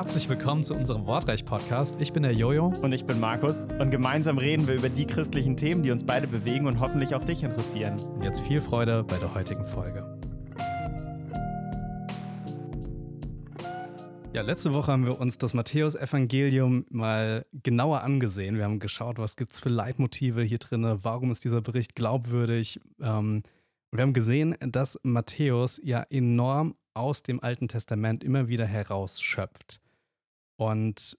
Herzlich willkommen zu unserem Wortreich-Podcast. Ich bin der Jojo. Und ich bin Markus. Und gemeinsam reden wir über die christlichen Themen, die uns beide bewegen und hoffentlich auch dich interessieren. Und jetzt viel Freude bei der heutigen Folge. Ja, letzte Woche haben wir uns das Matthäus-Evangelium mal genauer angesehen. Wir haben geschaut, was gibt es für Leitmotive hier drin, warum ist dieser Bericht glaubwürdig. Ähm, wir haben gesehen, dass Matthäus ja enorm aus dem Alten Testament immer wieder herausschöpft. Und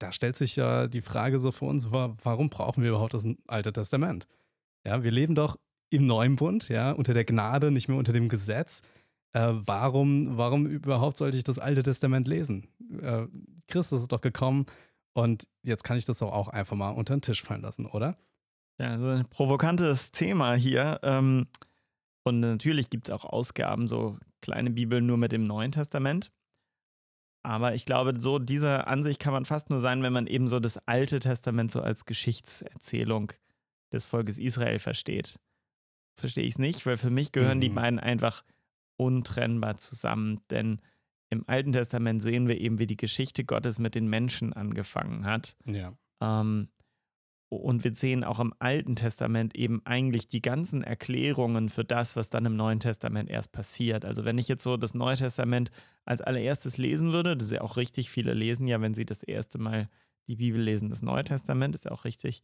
da stellt sich ja die Frage so für uns, warum brauchen wir überhaupt das Alte Testament? Ja, wir leben doch im neuen Bund, ja, unter der Gnade, nicht mehr unter dem Gesetz. Äh, warum, warum überhaupt sollte ich das Alte Testament lesen? Äh, Christus ist doch gekommen und jetzt kann ich das doch auch einfach mal unter den Tisch fallen lassen, oder? Ja, so ein provokantes Thema hier. Ähm, und natürlich gibt es auch Ausgaben, so kleine Bibeln nur mit dem Neuen Testament. Aber ich glaube, so dieser Ansicht kann man fast nur sein, wenn man eben so das Alte Testament so als Geschichtserzählung des Volkes Israel versteht. Verstehe ich es nicht, weil für mich gehören mhm. die beiden einfach untrennbar zusammen. Denn im Alten Testament sehen wir eben, wie die Geschichte Gottes mit den Menschen angefangen hat. Ja. Ähm, und wir sehen auch im Alten Testament eben eigentlich die ganzen Erklärungen für das, was dann im Neuen Testament erst passiert. Also wenn ich jetzt so das Neue Testament als allererstes lesen würde, das ist ja auch richtig, viele lesen ja, wenn sie das erste Mal die Bibel lesen, das Neue Testament, ist ja auch richtig.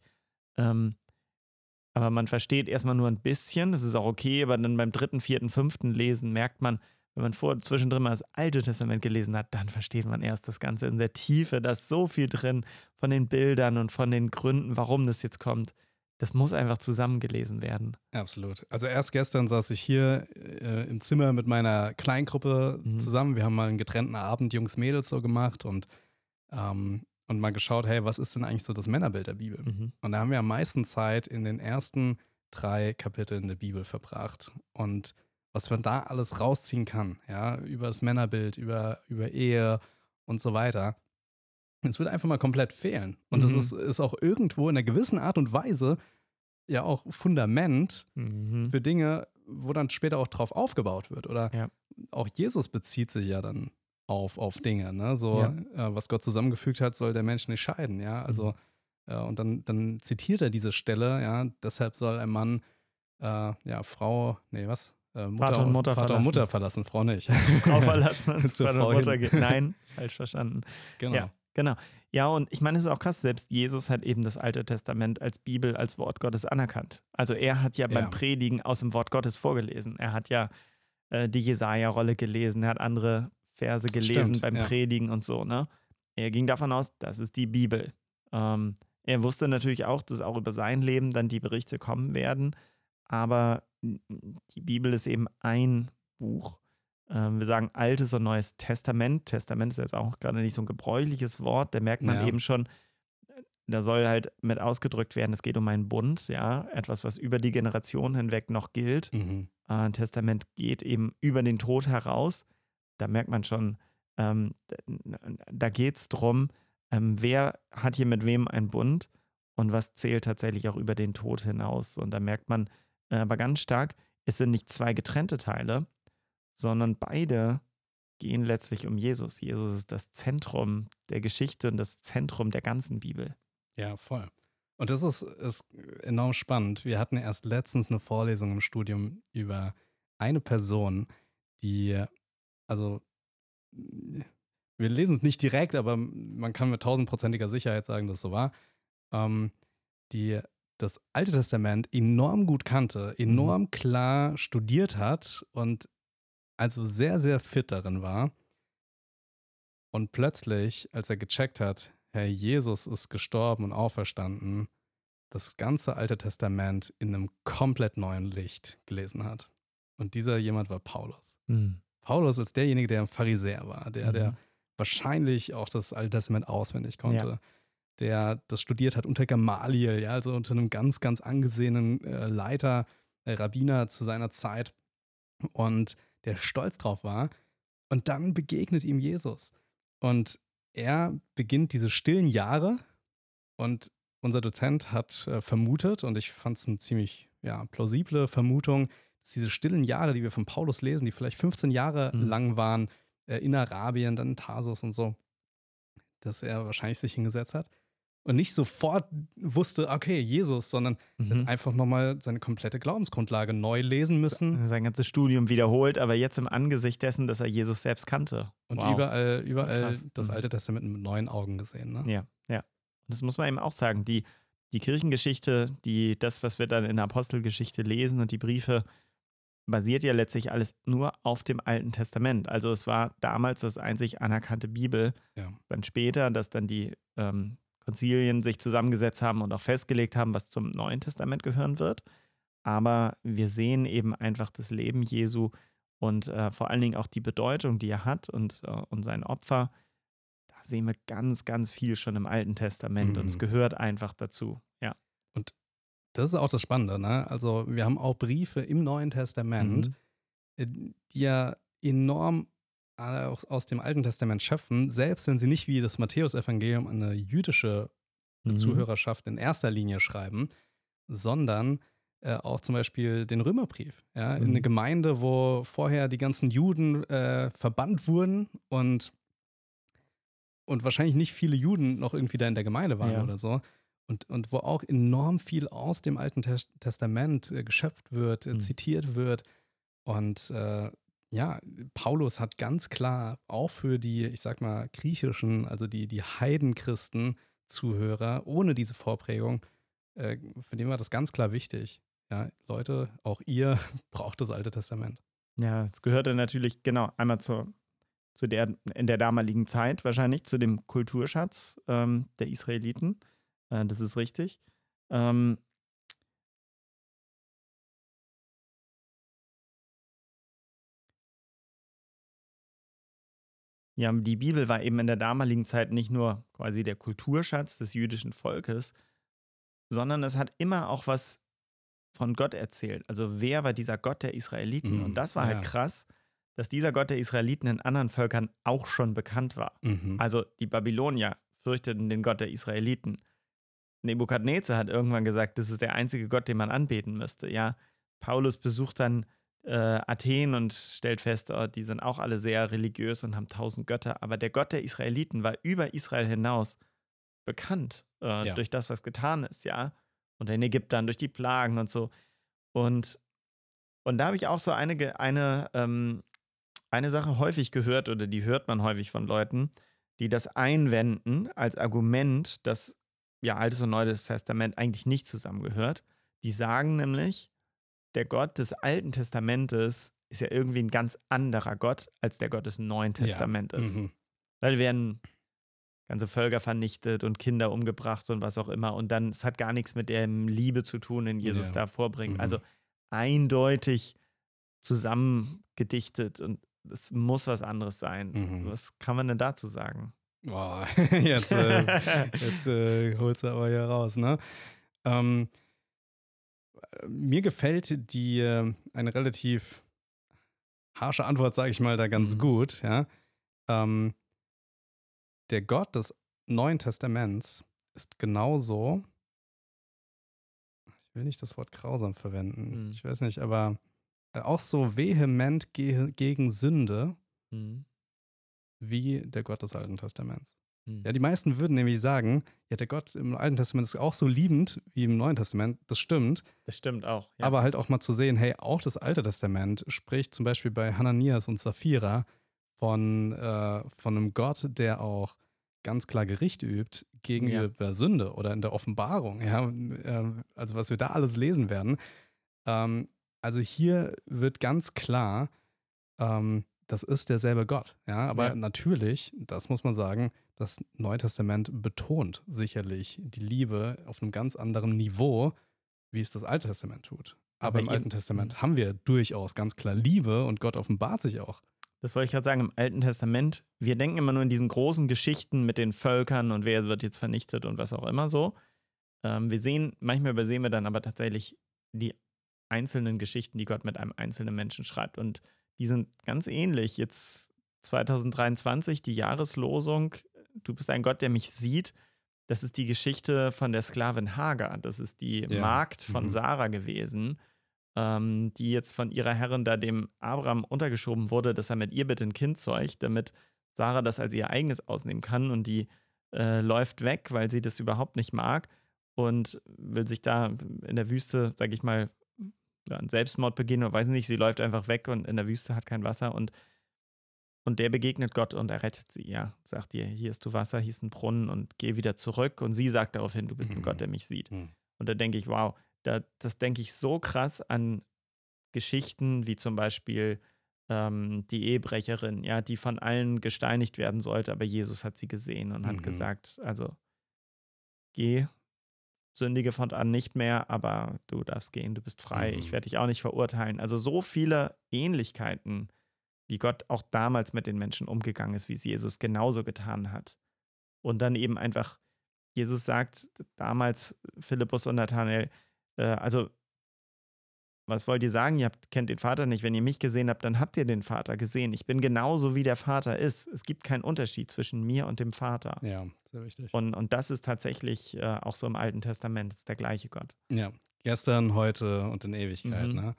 Ähm, aber man versteht erstmal nur ein bisschen, das ist auch okay, aber dann beim dritten, vierten, fünften Lesen merkt man, wenn man vor zwischendrin mal das Alte Testament gelesen hat, dann versteht man erst das Ganze in der Tiefe. Da ist so viel drin von den Bildern und von den Gründen, warum das jetzt kommt. Das muss einfach zusammengelesen werden. Absolut. Also erst gestern saß ich hier äh, im Zimmer mit meiner Kleingruppe mhm. zusammen. Wir haben mal einen getrennten Abend Jungs Mädels so gemacht und ähm, und mal geschaut, hey, was ist denn eigentlich so das Männerbild der Bibel? Mhm. Und da haben wir am meisten Zeit in den ersten drei Kapiteln der Bibel verbracht. Und was man da alles rausziehen kann, ja, über das Männerbild, über, über Ehe und so weiter. Es wird einfach mal komplett fehlen. Und mhm. das ist, ist auch irgendwo in einer gewissen Art und Weise ja auch Fundament mhm. für Dinge, wo dann später auch drauf aufgebaut wird. Oder ja. auch Jesus bezieht sich ja dann auf, auf Dinge. Ne? So, ja. äh, was Gott zusammengefügt hat, soll der Mensch nicht scheiden. Ja, also, mhm. äh, und dann, dann zitiert er diese Stelle, ja, deshalb soll ein Mann, äh, ja, Frau, nee, was? Äh, Mutter, Vater und Mutter Vater verlassen. und Mutter verlassen, Frau nicht. Frau verlassen und zur Vater und Mutter geht. Nein, falsch verstanden. Genau. Ja, genau. Ja, und ich meine, es ist auch krass, selbst Jesus hat eben das Alte Testament als Bibel, als Wort Gottes anerkannt. Also er hat ja beim ja. Predigen aus dem Wort Gottes vorgelesen. Er hat ja äh, die Jesaja-Rolle gelesen, er hat andere Verse gelesen Stimmt, beim ja. Predigen und so, ne? Er ging davon aus, das ist die Bibel. Ähm, er wusste natürlich auch, dass auch über sein Leben dann die Berichte kommen werden, aber die Bibel ist eben ein Buch. Ähm, wir sagen Altes und Neues Testament. Testament ist jetzt auch gerade nicht so ein gebräuchliches Wort. Da merkt man ja. eben schon, da soll halt mit ausgedrückt werden, es geht um einen Bund, ja, etwas, was über die Generation hinweg noch gilt. Mhm. Äh, Testament geht eben über den Tod heraus. Da merkt man schon, ähm, da geht es darum, ähm, wer hat hier mit wem einen Bund und was zählt tatsächlich auch über den Tod hinaus. Und da merkt man, aber ganz stark, es sind nicht zwei getrennte Teile, sondern beide gehen letztlich um Jesus. Jesus ist das Zentrum der Geschichte und das Zentrum der ganzen Bibel. Ja, voll. Und das ist, ist enorm spannend. Wir hatten erst letztens eine Vorlesung im Studium über eine Person, die, also, wir lesen es nicht direkt, aber man kann mit tausendprozentiger Sicherheit sagen, dass es so war, ähm, die das Alte Testament enorm gut kannte, enorm mhm. klar studiert hat und also sehr, sehr fit darin war. Und plötzlich, als er gecheckt hat, Herr Jesus ist gestorben und auferstanden, das ganze Alte Testament in einem komplett neuen Licht gelesen hat. Und dieser jemand war Paulus. Mhm. Paulus als derjenige, der ein Pharisäer war, der, mhm. der wahrscheinlich auch das Alte Testament auswendig konnte. Ja der das studiert hat unter Gamaliel, ja, also unter einem ganz, ganz angesehenen äh, Leiter, äh, Rabbiner zu seiner Zeit und der stolz drauf war. Und dann begegnet ihm Jesus. Und er beginnt diese stillen Jahre und unser Dozent hat äh, vermutet, und ich fand es eine ziemlich ja, plausible Vermutung, dass diese stillen Jahre, die wir von Paulus lesen, die vielleicht 15 Jahre mhm. lang waren, äh, in Arabien, dann in Tarsus und so, dass er wahrscheinlich sich hingesetzt hat und nicht sofort wusste, okay, Jesus, sondern mhm. einfach nochmal seine komplette Glaubensgrundlage neu lesen müssen. Sein ganzes Studium wiederholt, aber jetzt im Angesicht dessen, dass er Jesus selbst kannte. Und wow. überall, überall das mhm. Alte Testament mit neuen Augen gesehen. Ne? Ja, ja. Und das muss man eben auch sagen. Die, die Kirchengeschichte, die, das, was wir dann in der Apostelgeschichte lesen und die Briefe, basiert ja letztlich alles nur auf dem Alten Testament. Also es war damals das einzig anerkannte Bibel. Ja. Dann später, dass dann die ähm, Konzilien sich zusammengesetzt haben und auch festgelegt haben, was zum Neuen Testament gehören wird. Aber wir sehen eben einfach das Leben Jesu und äh, vor allen Dingen auch die Bedeutung, die er hat und, äh, und sein Opfer. Da sehen wir ganz, ganz viel schon im Alten Testament mhm. und es mhm. gehört einfach dazu. Ja. Und das ist auch das Spannende, ne? Also, wir haben auch Briefe im Neuen Testament, mhm. Äh, die ja enorm auch aus dem Alten Testament schöpfen, selbst wenn sie nicht wie das Matthäusevangelium eine jüdische mhm. Zuhörerschaft in erster Linie schreiben, sondern äh, auch zum Beispiel den Römerbrief. Ja, mhm. In eine Gemeinde, wo vorher die ganzen Juden äh, verbannt wurden und, und wahrscheinlich nicht viele Juden noch irgendwie da in der Gemeinde waren ja. oder so. Und, und wo auch enorm viel aus dem Alten Testament äh, geschöpft wird, äh, mhm. zitiert wird. Und äh, ja, Paulus hat ganz klar auch für die, ich sag mal, griechischen, also die, die Heidenchristen, Zuhörer, ohne diese Vorprägung, äh, für den war das ganz klar wichtig. Ja, Leute, auch ihr braucht das Alte Testament. Ja, es gehörte natürlich, genau, einmal zur, zu der, in der damaligen Zeit wahrscheinlich, zu dem Kulturschatz ähm, der Israeliten. Äh, das ist richtig. Ähm, Ja, die Bibel war eben in der damaligen Zeit nicht nur quasi der Kulturschatz des jüdischen Volkes, sondern es hat immer auch was von Gott erzählt. Also wer war dieser Gott der Israeliten? Mhm. Und das war halt ja. krass, dass dieser Gott der Israeliten in anderen Völkern auch schon bekannt war. Mhm. Also die Babylonier fürchteten den Gott der Israeliten. Nebukadnezar hat irgendwann gesagt, das ist der einzige Gott, den man anbeten müsste. Ja, Paulus besucht dann äh, Athen und stellt fest, oh, die sind auch alle sehr religiös und haben tausend Götter. Aber der Gott der Israeliten war über Israel hinaus bekannt äh, ja. durch das, was getan ist, ja. Und in Ägyptern durch die Plagen und so. Und, und da habe ich auch so eine, eine, ähm, eine Sache häufig gehört, oder die hört man häufig von Leuten, die das einwenden als Argument, dass ja Altes und Neues Testament eigentlich nicht zusammengehört. Die sagen nämlich, der Gott des Alten Testamentes ist ja irgendwie ein ganz anderer Gott, als der Gott des Neuen Testamentes. Ja. Mhm. Weil werden ganze Völker vernichtet und Kinder umgebracht und was auch immer. Und dann, es hat gar nichts mit der Liebe zu tun, den Jesus ja. da vorbringt. Mhm. Also eindeutig zusammengedichtet und es muss was anderes sein. Mhm. Was kann man denn dazu sagen? Boah, jetzt, äh, jetzt äh, holst du aber hier raus, ne? Ähm, mir gefällt die äh, eine relativ harsche Antwort, sage ich mal, da ganz mhm. gut. Ja? Ähm, der Gott des Neuen Testaments ist genauso. Ich will nicht das Wort grausam verwenden. Mhm. Ich weiß nicht, aber äh, auch so vehement ge gegen Sünde mhm. wie der Gott des Alten Testaments. Hm. Ja, die meisten würden nämlich sagen, ja, der Gott im Alten Testament ist auch so liebend wie im Neuen Testament. Das stimmt. Das stimmt auch. Ja. Aber halt auch mal zu sehen, hey, auch das Alte Testament spricht zum Beispiel bei Hananias und Sapphira von, äh, von einem Gott, der auch ganz klar Gericht übt gegenüber ja. Sünde oder in der Offenbarung. Ja, äh, also was wir da alles lesen werden. Ähm, also hier wird ganz klar, ähm, das ist derselbe Gott. Ja, aber ja. natürlich, das muss man sagen, das Neue Testament betont sicherlich die Liebe auf einem ganz anderen Niveau, wie es das Alte Testament tut. Aber, aber im Alten Testament mhm. haben wir durchaus ganz klar Liebe und Gott offenbart sich auch. Das wollte ich gerade sagen, im Alten Testament, wir denken immer nur in diesen großen Geschichten mit den Völkern und wer wird jetzt vernichtet und was auch immer so. Ähm, wir sehen, manchmal übersehen wir dann aber tatsächlich die einzelnen Geschichten, die Gott mit einem einzelnen Menschen schreibt. Und die sind ganz ähnlich. Jetzt 2023, die Jahreslosung, du bist ein Gott, der mich sieht. Das ist die Geschichte von der Sklavin Hagar. Das ist die ja. Magd von mhm. Sarah gewesen, ähm, die jetzt von ihrer Herrin da dem Abraham untergeschoben wurde, dass er mit ihr bitte ein Kind zeugt, damit Sarah das als ihr eigenes ausnehmen kann. Und die äh, läuft weg, weil sie das überhaupt nicht mag und will sich da in der Wüste, sag ich mal, einen Selbstmord begehen oder weiß nicht, sie läuft einfach weg und in der Wüste hat kein Wasser und und der begegnet Gott und er rettet sie, ja. Sagt ihr, hier ist du Wasser, hier ist ein Brunnen und geh wieder zurück. Und sie sagt daraufhin, du bist ein Gott, der mich sieht. Mhm. Und da denke ich, wow, da, das denke ich so krass an Geschichten wie zum Beispiel ähm, die Ehebrecherin, ja, die von allen gesteinigt werden sollte, aber Jesus hat sie gesehen und mhm. hat gesagt, also geh, sündige von an nicht mehr, aber du darfst gehen, du bist frei, mhm. ich werde dich auch nicht verurteilen. Also so viele Ähnlichkeiten, wie Gott auch damals mit den Menschen umgegangen ist, wie es Jesus genauso getan hat. Und dann eben einfach, Jesus sagt damals, Philippus und Nathanael, äh, also was wollt ihr sagen? Ihr habt, kennt den Vater nicht. Wenn ihr mich gesehen habt, dann habt ihr den Vater gesehen. Ich bin genauso, wie der Vater ist. Es gibt keinen Unterschied zwischen mir und dem Vater. Ja, sehr wichtig. Und, und das ist tatsächlich äh, auch so im Alten Testament, ist der gleiche Gott. Ja, gestern, heute und in Ewigkeit. Mhm. Ne?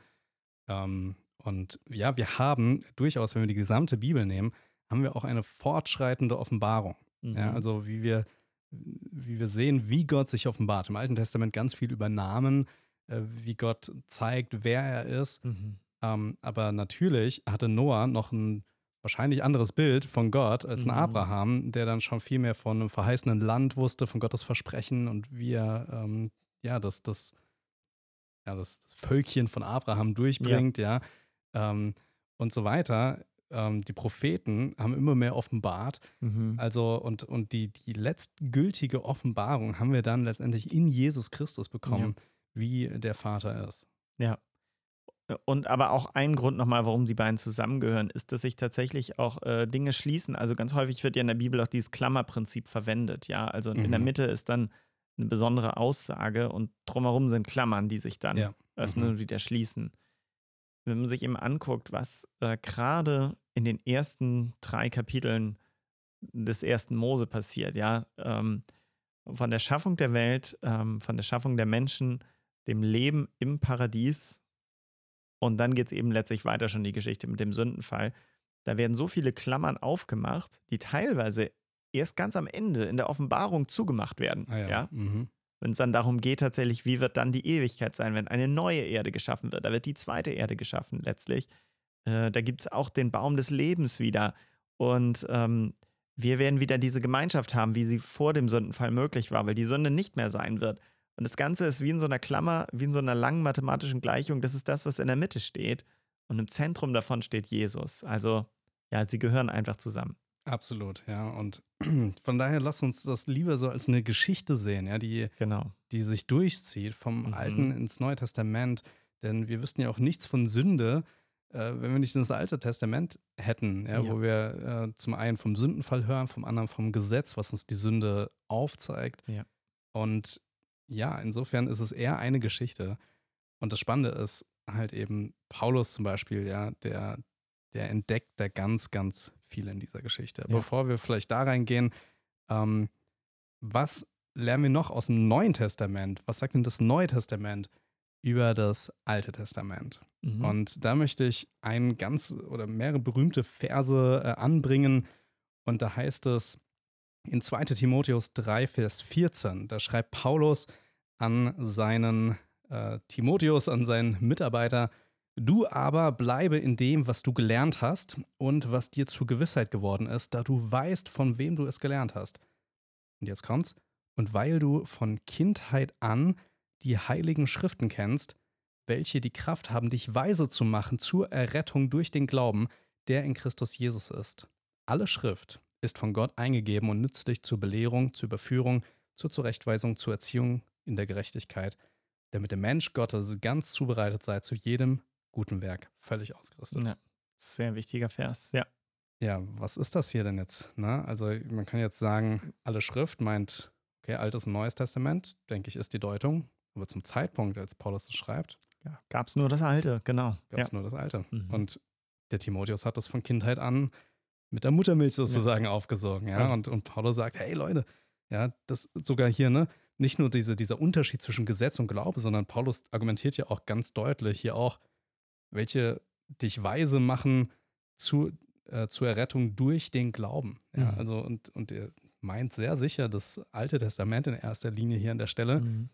Ähm, und ja, wir haben durchaus, wenn wir die gesamte Bibel nehmen, haben wir auch eine fortschreitende Offenbarung. Mhm. Ja, also wie wir, wie wir sehen, wie Gott sich offenbart. Im Alten Testament ganz viel über Namen, äh, wie Gott zeigt, wer er ist. Mhm. Ähm, aber natürlich hatte Noah noch ein wahrscheinlich anderes Bild von Gott als ein mhm. Abraham, der dann schon viel mehr von einem verheißenen Land wusste, von Gottes Versprechen und wie er ähm, ja das, das, ja, das Völkchen von Abraham durchbringt, ja, ja ähm, und so weiter. Ähm, die Propheten haben immer mehr offenbart. Mhm. Also, und, und die, die letztgültige Offenbarung haben wir dann letztendlich in Jesus Christus bekommen. Ja wie der Vater ist. Ja. Und aber auch ein Grund nochmal, warum die beiden zusammengehören, ist, dass sich tatsächlich auch äh, Dinge schließen. Also ganz häufig wird ja in der Bibel auch dieses Klammerprinzip verwendet. Ja, also mhm. in der mhm. Mitte ist dann eine besondere Aussage und drumherum sind Klammern, die sich dann ja. öffnen mhm. und wieder schließen. Wenn man sich eben anguckt, was äh, gerade in den ersten drei Kapiteln des ersten Mose passiert, ja, ähm, von der Schaffung der Welt, ähm, von der Schaffung der Menschen, dem Leben im Paradies. Und dann geht es eben letztlich weiter schon die Geschichte mit dem Sündenfall. Da werden so viele Klammern aufgemacht, die teilweise erst ganz am Ende in der Offenbarung zugemacht werden. Ah ja. ja? Mhm. Wenn es dann darum geht, tatsächlich, wie wird dann die Ewigkeit sein, wenn eine neue Erde geschaffen wird. Da wird die zweite Erde geschaffen letztlich. Äh, da gibt es auch den Baum des Lebens wieder. Und ähm, wir werden wieder diese Gemeinschaft haben, wie sie vor dem Sündenfall möglich war, weil die Sünde nicht mehr sein wird. Und das Ganze ist wie in so einer Klammer, wie in so einer langen mathematischen Gleichung. Das ist das, was in der Mitte steht. Und im Zentrum davon steht Jesus. Also, ja, sie gehören einfach zusammen. Absolut, ja. Und von daher lass uns das lieber so als eine Geschichte sehen, ja, die, genau. die sich durchzieht vom mhm. Alten ins Neue Testament. Denn wir wüssten ja auch nichts von Sünde, äh, wenn wir nicht das Alte Testament hätten, ja, ja. wo wir äh, zum einen vom Sündenfall hören, vom anderen vom Gesetz, was uns die Sünde aufzeigt. Ja. Und ja, insofern ist es eher eine Geschichte. Und das Spannende ist halt eben Paulus zum Beispiel, ja, der, der entdeckt da ganz, ganz viel in dieser Geschichte. Ja. Bevor wir vielleicht da reingehen, ähm, was lernen wir noch aus dem Neuen Testament? Was sagt denn das Neue Testament über das Alte Testament? Mhm. Und da möchte ich ein ganz oder mehrere berühmte Verse äh, anbringen. Und da heißt es, in 2 Timotheus 3, Vers 14, da schreibt Paulus an seinen äh, Timotheus, an seinen Mitarbeiter, Du aber bleibe in dem, was du gelernt hast und was dir zur Gewissheit geworden ist, da du weißt, von wem du es gelernt hast. Und jetzt kommt's. Und weil du von Kindheit an die heiligen Schriften kennst, welche die Kraft haben, dich weise zu machen zur Errettung durch den Glauben, der in Christus Jesus ist. Alle Schrift ist von Gott eingegeben und nützlich zur Belehrung, zur Überführung, zur Zurechtweisung, zur Erziehung in der Gerechtigkeit, damit der Mensch Gottes ganz zubereitet sei zu jedem guten Werk, völlig ausgerüstet. Ja, sehr wichtiger Vers, ja. Ja, was ist das hier denn jetzt? Ne? Also man kann jetzt sagen, alle Schrift meint, okay, Altes und Neues Testament, denke ich, ist die Deutung. Aber zum Zeitpunkt, als Paulus das schreibt, ja, gab es nur das Alte, genau. Gab es ja. nur das Alte. Mhm. Und der Timotheus hat das von Kindheit an mit der Muttermilch sozusagen ja. aufgesogen, ja. Und, und Paulus sagt, hey Leute, ja, das sogar hier, ne, nicht nur diese, dieser Unterschied zwischen Gesetz und Glaube, sondern Paulus argumentiert ja auch ganz deutlich hier auch, welche dich weise machen zu, äh, zur Errettung durch den Glauben. Ja, mhm. also und, und der, meint sehr sicher das Alte Testament in erster Linie hier an der Stelle. Mhm.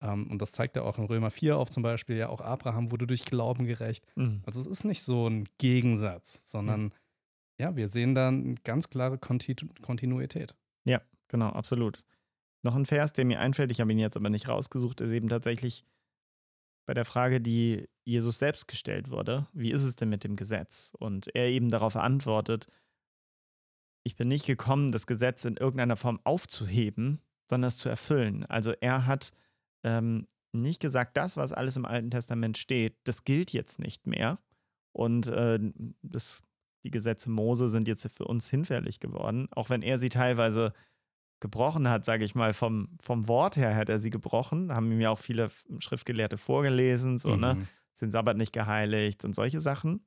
Um, und das zeigt er auch in Römer 4 auf zum Beispiel, ja auch Abraham wurde durch Glauben gerecht. Mhm. Also es ist nicht so ein Gegensatz, sondern ja, wir sehen da eine ganz klare Kontinu Kontinuität. Ja, genau, absolut. Noch ein Vers, der mir einfällt, ich habe ihn jetzt aber nicht rausgesucht, ist eben tatsächlich bei der Frage, die Jesus selbst gestellt wurde, wie ist es denn mit dem Gesetz? Und er eben darauf antwortet, ich bin nicht gekommen, das Gesetz in irgendeiner Form aufzuheben, sondern es zu erfüllen. Also er hat ähm, nicht gesagt, das, was alles im Alten Testament steht, das gilt jetzt nicht mehr. Und äh, das, die Gesetze Mose sind jetzt für uns hinfällig geworden, auch wenn er sie teilweise gebrochen hat, sage ich mal, vom, vom Wort her hat er sie gebrochen, haben ihm ja auch viele Schriftgelehrte vorgelesen, so, ne? mhm. ne, den Sabbat nicht geheiligt und solche Sachen.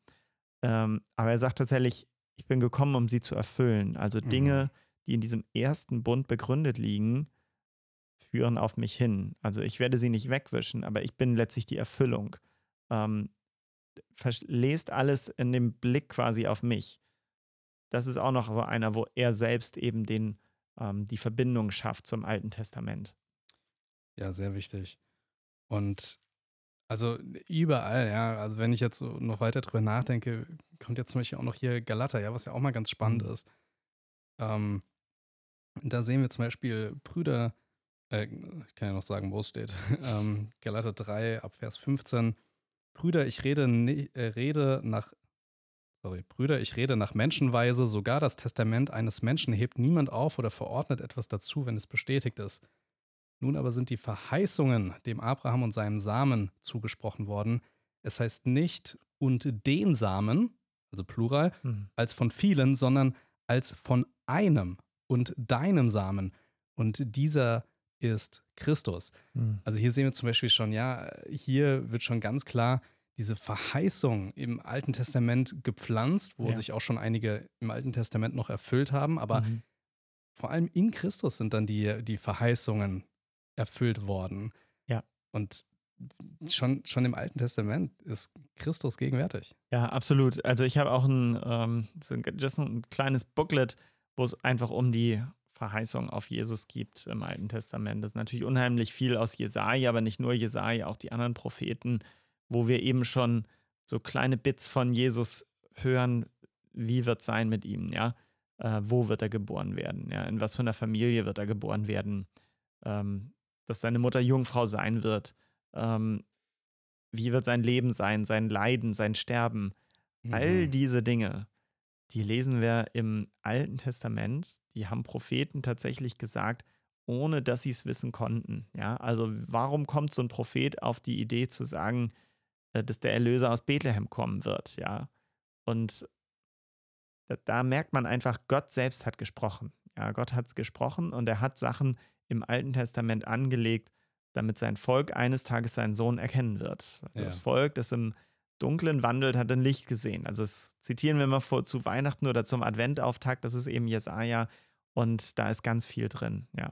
Ähm, aber er sagt tatsächlich, ich bin gekommen, um sie zu erfüllen. Also mhm. Dinge, die in diesem ersten Bund begründet liegen, führen auf mich hin. Also ich werde sie nicht wegwischen, aber ich bin letztlich die Erfüllung. Ähm, lest alles in dem Blick quasi auf mich. Das ist auch noch so einer, wo er selbst eben den ähm, die Verbindung schafft zum Alten Testament. Ja, sehr wichtig. Und also überall, ja, also wenn ich jetzt so noch weiter drüber nachdenke, kommt jetzt zum Beispiel auch noch hier Galater, ja, was ja auch mal ganz spannend mhm. ist. Ähm, da sehen wir zum Beispiel Brüder, äh, ich kann ja noch sagen, wo es steht, ähm, Galater 3 ab Vers 15. Brüder, ich rede, äh, rede nach sorry, Brüder, ich rede nach Menschenweise, sogar das Testament eines Menschen hebt niemand auf oder verordnet etwas dazu, wenn es bestätigt ist. Nun aber sind die Verheißungen dem Abraham und seinem Samen zugesprochen worden. Es heißt nicht und den Samen, also Plural, mhm. als von vielen, sondern als von einem und deinem Samen. Und dieser ist Christus. Mhm. Also hier sehen wir zum Beispiel schon, ja, hier wird schon ganz klar, diese Verheißung im Alten Testament gepflanzt, wo ja. sich auch schon einige im Alten Testament noch erfüllt haben, aber mhm. vor allem in Christus sind dann die, die Verheißungen erfüllt worden. Ja. Und schon, schon im Alten Testament ist Christus gegenwärtig. Ja, absolut. Also ich habe auch ein, ähm, so ein, just ein kleines Booklet, wo es einfach um die Verheißung auf Jesus gibt im Alten Testament. Das ist natürlich unheimlich viel aus Jesaja, aber nicht nur Jesaja, auch die anderen Propheten wo wir eben schon so kleine Bits von Jesus hören, wie wird sein mit ihm, ja? Äh, wo wird er geboren werden, ja? In was für einer Familie wird er geboren werden? Ähm, dass seine Mutter Jungfrau sein wird. Ähm, wie wird sein Leben sein, sein Leiden, sein Sterben? Mhm. All diese Dinge, die lesen wir im Alten Testament. Die haben Propheten tatsächlich gesagt, ohne dass sie es wissen konnten. Ja, also warum kommt so ein Prophet auf die Idee zu sagen, dass der Erlöser aus Bethlehem kommen wird, ja. Und da, da merkt man einfach, Gott selbst hat gesprochen. Ja, Gott hat es gesprochen und er hat Sachen im Alten Testament angelegt, damit sein Volk eines Tages seinen Sohn erkennen wird. Also ja. Das Volk, das im Dunklen wandelt, hat ein Licht gesehen. Also das zitieren wir mal vor, zu Weihnachten oder zum Adventauftakt, das ist eben Jesaja und da ist ganz viel drin, ja.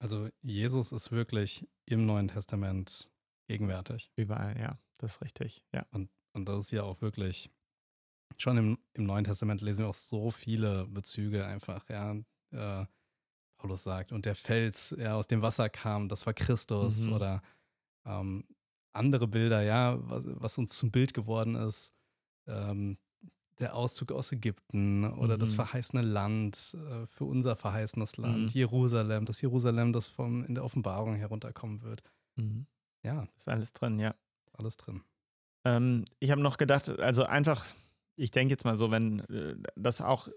Also Jesus ist wirklich im Neuen Testament gegenwärtig. Überall, ja, das ist richtig, ja. Und, und das ist ja auch wirklich, schon im, im Neuen Testament lesen wir auch so viele Bezüge einfach, ja. Äh, Paulus sagt, und der Fels, ja, aus dem Wasser kam, das war Christus mhm. oder ähm, andere Bilder, ja, was, was, uns zum Bild geworden ist. Ähm, der Auszug aus Ägypten oder mhm. das verheißene Land, äh, für unser verheißenes Land, mhm. Jerusalem, das Jerusalem, das vom, in der Offenbarung herunterkommen wird. Ja. Ist alles drin, ja. Alles drin. Ähm, ich habe noch gedacht, also einfach, ich denke jetzt mal so, wenn äh, das auch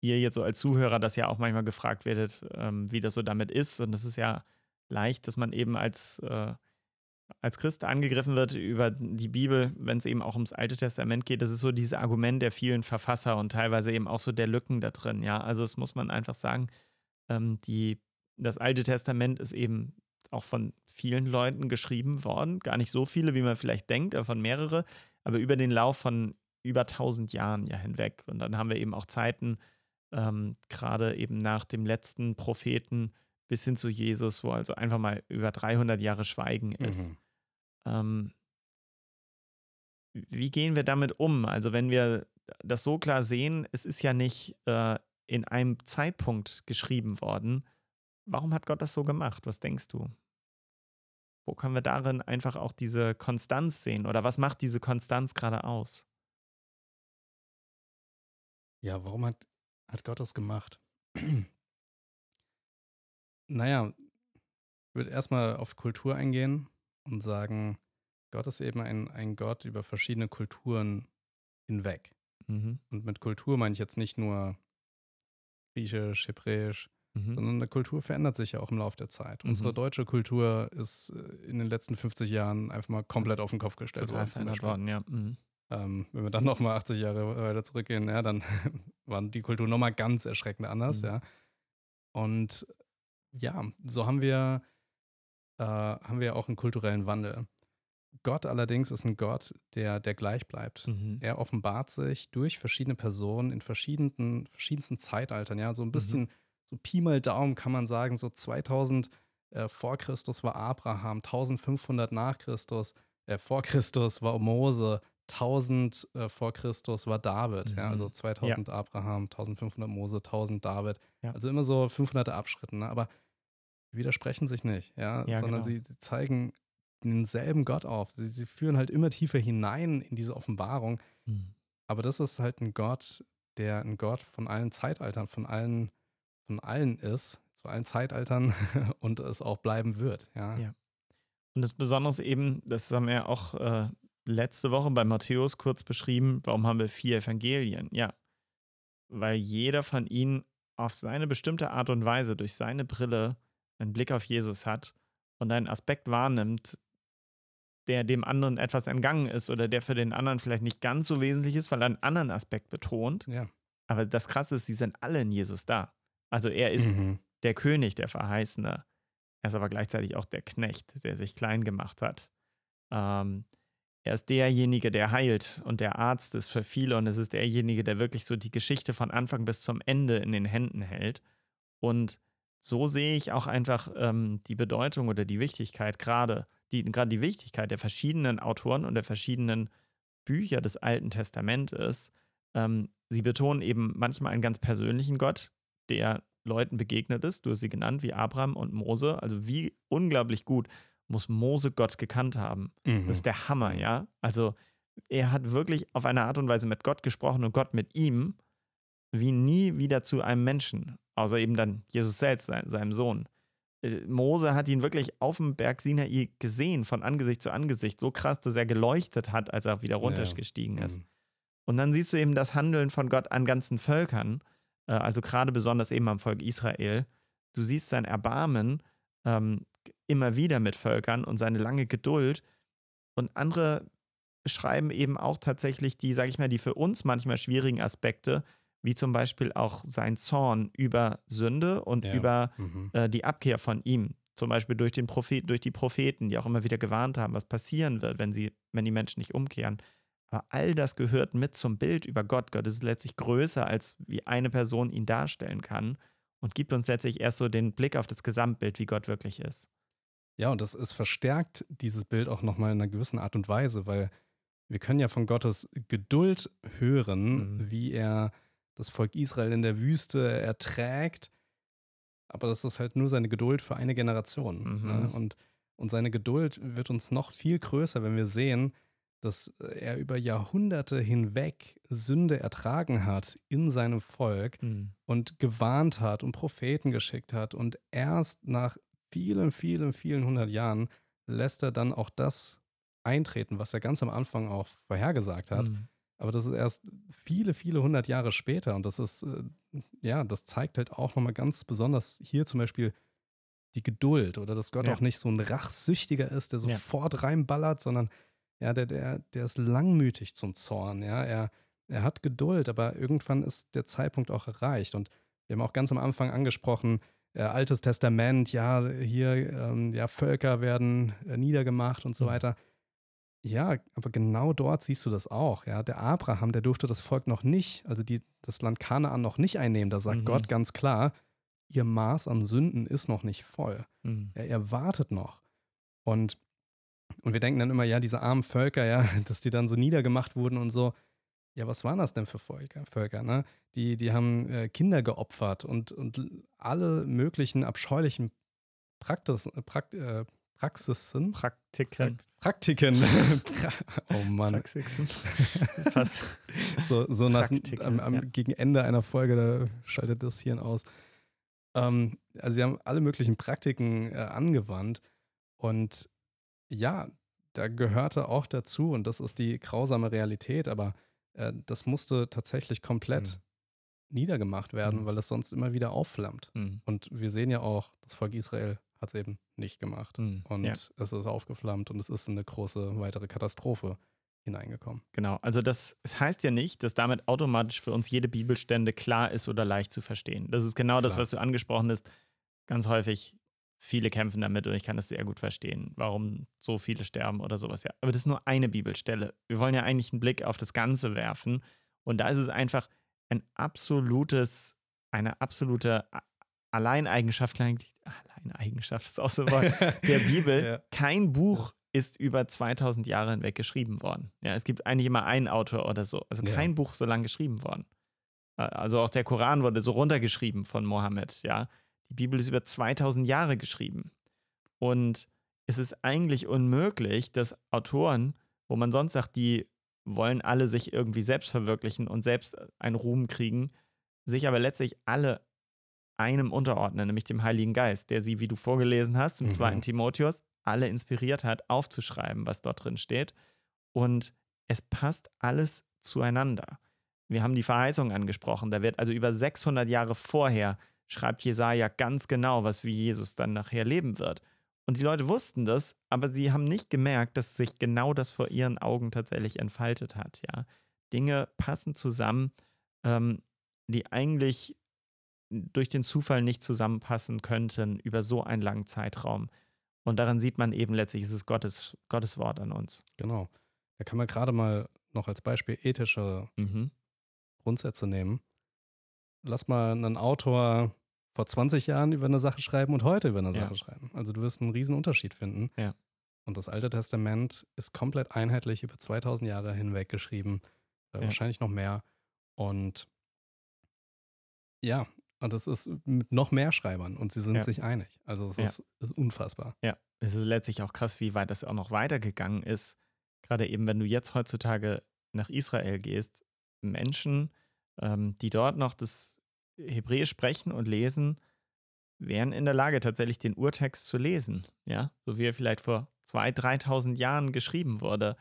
ihr jetzt so als Zuhörer das ja auch manchmal gefragt werdet, ähm, wie das so damit ist. Und das ist ja leicht, dass man eben als, äh, als Christ angegriffen wird über die Bibel, wenn es eben auch ums Alte Testament geht. Das ist so dieses Argument der vielen Verfasser und teilweise eben auch so der Lücken da drin. Ja, also das muss man einfach sagen. Ähm, die, das Alte Testament ist eben auch von vielen Leuten geschrieben worden. Gar nicht so viele, wie man vielleicht denkt, aber von mehrere, aber über den Lauf von über 1000 Jahren ja hinweg. Und dann haben wir eben auch Zeiten, ähm, gerade eben nach dem letzten Propheten bis hin zu Jesus, wo also einfach mal über 300 Jahre Schweigen ist. Mhm. Ähm, wie gehen wir damit um? Also wenn wir das so klar sehen, es ist ja nicht äh, in einem Zeitpunkt geschrieben worden. Warum hat Gott das so gemacht? Was denkst du? Wo können wir darin einfach auch diese Konstanz sehen? Oder was macht diese Konstanz gerade aus? Ja, warum hat, hat Gott das gemacht? naja, ich würde erstmal auf Kultur eingehen und sagen, Gott ist eben ein, ein Gott über verschiedene Kulturen hinweg. Mhm. Und mit Kultur meine ich jetzt nicht nur Griechisch, Hebräisch, mhm. sondern eine Kultur verändert sich ja auch im Laufe der Zeit. Mhm. Unsere deutsche Kultur ist äh, in den letzten 50 Jahren einfach mal komplett auf den Kopf gestellt worden. Verändert worden, ja. Mhm. Ähm, wenn wir dann nochmal 80 Jahre weiter zurückgehen, ja, dann waren die Kultur nochmal ganz erschreckend anders, mhm. ja. Und ja, so haben wir, äh, haben wir auch einen kulturellen Wandel. Gott allerdings ist ein Gott, der, der gleich bleibt. Mhm. Er offenbart sich durch verschiedene Personen in verschiedenen, verschiedensten Zeitaltern. Ja, so ein bisschen, mhm. So Pi mal Daumen kann man sagen, so 2000 äh, vor Christus war Abraham, 1500 nach Christus, äh, vor Christus war Mose, 1000 äh, vor Christus war David. Mhm. Ja, also 2000 ja. Abraham, 1500 Mose, 1000 David. Ja. Also immer so 500 Abschritten. Ne? Aber widersprechen sich nicht, ja, ja sondern genau. sie, sie zeigen denselben Gott auf. Sie, sie führen halt immer tiefer hinein in diese Offenbarung. Mhm. Aber das ist halt ein Gott, der ein Gott von allen Zeitaltern, von allen, von allen ist, zu allen Zeitaltern und es auch bleiben wird. Ja. ja. Und das Besondere ist eben, das haben wir auch äh, letzte Woche bei Matthäus kurz beschrieben, warum haben wir vier Evangelien? Ja, weil jeder von ihnen auf seine bestimmte Art und Weise durch seine Brille einen Blick auf Jesus hat und einen Aspekt wahrnimmt, der dem anderen etwas entgangen ist oder der für den anderen vielleicht nicht ganz so wesentlich ist, weil er einen anderen Aspekt betont. Ja. Aber das Krasse ist, sie sind alle in Jesus da. Also er ist mhm. der König, der Verheißene. Er ist aber gleichzeitig auch der Knecht, der sich klein gemacht hat. Ähm, er ist derjenige, der heilt und der Arzt ist für viele und es ist derjenige, der wirklich so die Geschichte von Anfang bis zum Ende in den Händen hält. Und so sehe ich auch einfach ähm, die Bedeutung oder die Wichtigkeit gerade die, gerade die Wichtigkeit der verschiedenen Autoren und der verschiedenen Bücher des Alten Testamentes. Ähm, sie betonen eben manchmal einen ganz persönlichen Gott, der Leuten begegnet ist. Du hast sie genannt, wie Abraham und Mose. Also wie unglaublich gut muss Mose Gott gekannt haben. Mhm. Das ist der Hammer, ja. Also er hat wirklich auf eine Art und Weise mit Gott gesprochen und Gott mit ihm, wie nie wieder zu einem Menschen, außer eben dann Jesus selbst, seinem Sohn. Äh, Mose hat ihn wirklich auf dem Berg Sinai gesehen, von Angesicht zu Angesicht, so krass, dass er geleuchtet hat, als er wieder runtergestiegen ja. ist. Mhm. Und dann siehst du eben das Handeln von Gott an ganzen Völkern, also gerade besonders eben am Volk Israel. Du siehst sein Erbarmen ähm, immer wieder mit Völkern und seine lange Geduld. Und andere beschreiben eben auch tatsächlich die, sag ich mal, die für uns manchmal schwierigen Aspekte, wie zum Beispiel auch sein Zorn über Sünde und ja. über mhm. äh, die Abkehr von ihm. Zum Beispiel durch, den Prophet, durch die Propheten, die auch immer wieder gewarnt haben, was passieren wird, wenn, sie, wenn die Menschen nicht umkehren. Aber all das gehört mit zum Bild über Gott. Gott ist letztlich größer, als wie eine Person ihn darstellen kann und gibt uns letztlich erst so den Blick auf das Gesamtbild, wie Gott wirklich ist. Ja, und das ist verstärkt dieses Bild auch nochmal in einer gewissen Art und Weise, weil wir können ja von Gottes Geduld hören, mhm. wie er das Volk Israel in der Wüste erträgt. Aber das ist halt nur seine Geduld für eine Generation. Ne? Mhm. Ne? Und, und seine Geduld wird uns noch viel größer, wenn wir sehen, dass er über Jahrhunderte hinweg Sünde ertragen hat in seinem Volk mhm. und gewarnt hat und Propheten geschickt hat. Und erst nach vielen, vielen, vielen hundert Jahren lässt er dann auch das eintreten, was er ganz am Anfang auch vorhergesagt hat. Mhm. Aber das ist erst viele, viele hundert Jahre später. Und das ist, äh, ja, das zeigt halt auch nochmal ganz besonders hier zum Beispiel die Geduld oder dass Gott ja. auch nicht so ein Rachsüchtiger ist, der sofort ja. reinballert, sondern ja, der, der, der ist langmütig zum Zorn. Ja, er, er hat Geduld, aber irgendwann ist der Zeitpunkt auch erreicht. Und wir haben auch ganz am Anfang angesprochen, äh, Altes Testament, ja, hier, ähm, ja, Völker werden äh, niedergemacht und so mhm. weiter. Ja, aber genau dort siehst du das auch. Ja, der Abraham, der durfte das Volk noch nicht, also die, das Land Kanaan noch nicht einnehmen. Da sagt mhm. Gott ganz klar, ihr Maß an Sünden ist noch nicht voll. Mhm. Ja, er wartet noch. Und, und wir denken dann immer, ja, diese armen Völker, ja, dass die dann so niedergemacht wurden und so. ja, was waren das denn für Völker? Völker ne? die, die haben äh, Kinder geopfert und, und alle möglichen abscheulichen Praktis, Prakt, äh, Praxisen. Praktiken. Praktiken. oh Mann. Praxisen. Passt. So, so nach, am, am, ja. gegen Ende einer Folge, da schaltet das Hirn aus. Ähm, also sie haben alle möglichen Praktiken äh, angewandt und ja, da gehörte auch dazu, und das ist die grausame Realität, aber äh, das musste tatsächlich komplett mhm. niedergemacht werden, mhm. weil es sonst immer wieder aufflammt. Mhm. Und wir sehen ja auch, das Volk Israel hat es eben nicht gemacht. Mhm. Und ja. es ist aufgeflammt und es ist eine große weitere Katastrophe hineingekommen. Genau, also das, das heißt ja nicht, dass damit automatisch für uns jede Bibelstände klar ist oder leicht zu verstehen. Das ist genau klar. das, was du angesprochen hast. Ganz häufig viele kämpfen damit und ich kann das sehr gut verstehen, warum so viele sterben oder sowas. Ja. Aber das ist nur eine Bibelstelle. Wir wollen ja eigentlich einen Blick auf das Ganze werfen und da ist es einfach ein absolutes, eine absolute Alleineigenschaft, Alleineigenschaft ist auch so der Bibel. ja. Kein Buch ist über 2000 Jahre hinweg geschrieben worden. Ja, es gibt eigentlich immer einen Autor oder so. Also kein ja. Buch so lange geschrieben worden. Also auch der Koran wurde so runtergeschrieben von Mohammed, ja. Die Bibel ist über 2000 Jahre geschrieben. Und es ist eigentlich unmöglich, dass Autoren, wo man sonst sagt, die wollen alle sich irgendwie selbst verwirklichen und selbst einen Ruhm kriegen, sich aber letztlich alle einem unterordnen, nämlich dem Heiligen Geist, der sie, wie du vorgelesen hast, im mhm. zweiten Timotheus, alle inspiriert hat, aufzuschreiben, was dort drin steht. Und es passt alles zueinander. Wir haben die Verheißung angesprochen. Da wird also über 600 Jahre vorher schreibt Jesaja ganz genau, was wie Jesus dann nachher leben wird. Und die Leute wussten das, aber sie haben nicht gemerkt, dass sich genau das vor ihren Augen tatsächlich entfaltet hat. Ja, Dinge passen zusammen, ähm, die eigentlich durch den Zufall nicht zusammenpassen könnten über so einen langen Zeitraum. Und daran sieht man eben letztlich, es ist Gottes, Gottes Wort an uns. Genau. Da kann man gerade mal noch als Beispiel ethische mhm. Grundsätze nehmen. Lass mal einen Autor vor 20 Jahren über eine Sache schreiben und heute über eine Sache ja. schreiben. Also du wirst einen riesen Unterschied finden. Ja. Und das Alte Testament ist komplett einheitlich über 2000 Jahre hinweg geschrieben. Äh, ja. Wahrscheinlich noch mehr. Und ja, und es ist mit noch mehr Schreibern und sie sind ja. sich einig. Also es ist, ist, unfassbar. Ja, es ist letztlich auch krass, wie weit das auch noch weitergegangen ist. Gerade eben, wenn du jetzt heutzutage nach Israel gehst, Menschen, ähm, die dort noch das Hebräisch sprechen und lesen, wären in der Lage, tatsächlich den Urtext zu lesen. Ja, so wie er vielleicht vor 2.000, 3.000 Jahren geschrieben wurde.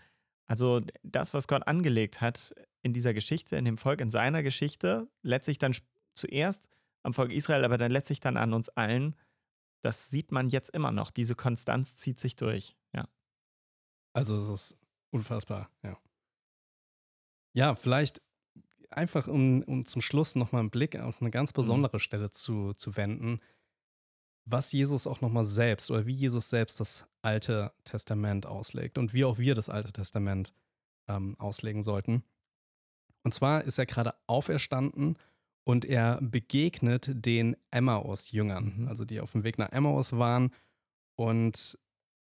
Also das, was Gott angelegt hat in dieser Geschichte, in dem Volk, in seiner Geschichte, letztlich dann zuerst am Volk Israel, aber dann letztlich dann an uns allen, das sieht man jetzt immer noch. Diese Konstanz zieht sich durch. Ja. Also es ist unfassbar, ja. Ja, vielleicht einfach um, um zum Schluss nochmal einen Blick auf eine ganz mhm. besondere mhm. Stelle zu, zu wenden, was Jesus auch nochmal selbst oder wie Jesus selbst das Alte Testament auslegt und wie auch wir das Alte Testament ähm, auslegen sollten. Und zwar ist er gerade auferstanden und er begegnet den Emmaus-Jüngern, mhm. also die auf dem Weg nach Emmaus waren und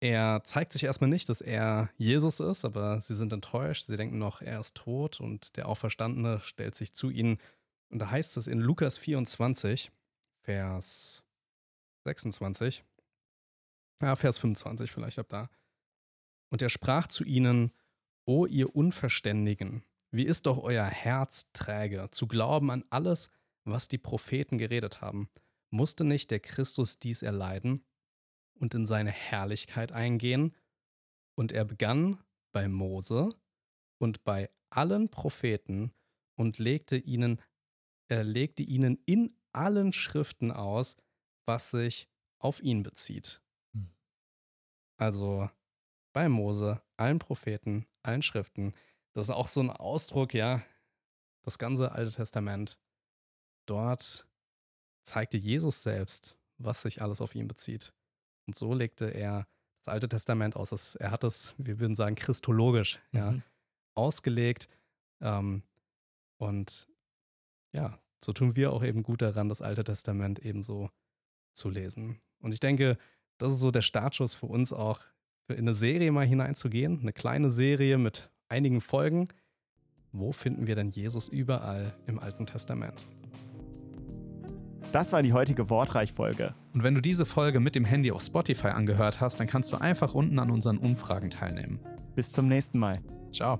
er zeigt sich erstmal nicht, dass er Jesus ist, aber sie sind enttäuscht. Sie denken noch, er ist tot und der Auferstandene stellt sich zu ihnen. Und da heißt es in Lukas 24, Vers 26, ja, Vers 25 vielleicht ab da. Und er sprach zu ihnen, O ihr Unverständigen, wie ist doch euer Herz träge, zu glauben an alles, was die Propheten geredet haben? Musste nicht der Christus dies erleiden und in seine Herrlichkeit eingehen. Und er begann bei Mose und bei allen Propheten und legte ihnen, er legte ihnen in allen Schriften aus, was sich auf ihn bezieht. Hm. Also bei Mose, allen Propheten, allen Schriften. Das ist auch so ein Ausdruck, ja, das ganze Alte Testament. Dort zeigte Jesus selbst, was sich alles auf ihn bezieht. Und so legte er das Alte Testament aus. Er hat es, wir würden sagen, christologisch mhm. ja, ausgelegt. Ähm, und ja, so tun wir auch eben gut daran, das Alte Testament ebenso zu lesen. Und ich denke, das ist so der Startschuss für uns auch, in eine Serie mal hineinzugehen. Eine kleine Serie mit einigen Folgen, wo finden wir denn Jesus überall im Alten Testament? Das war die heutige Wortreich-Folge. Und wenn du diese Folge mit dem Handy auf Spotify angehört hast, dann kannst du einfach unten an unseren Umfragen teilnehmen. Bis zum nächsten Mal. Ciao.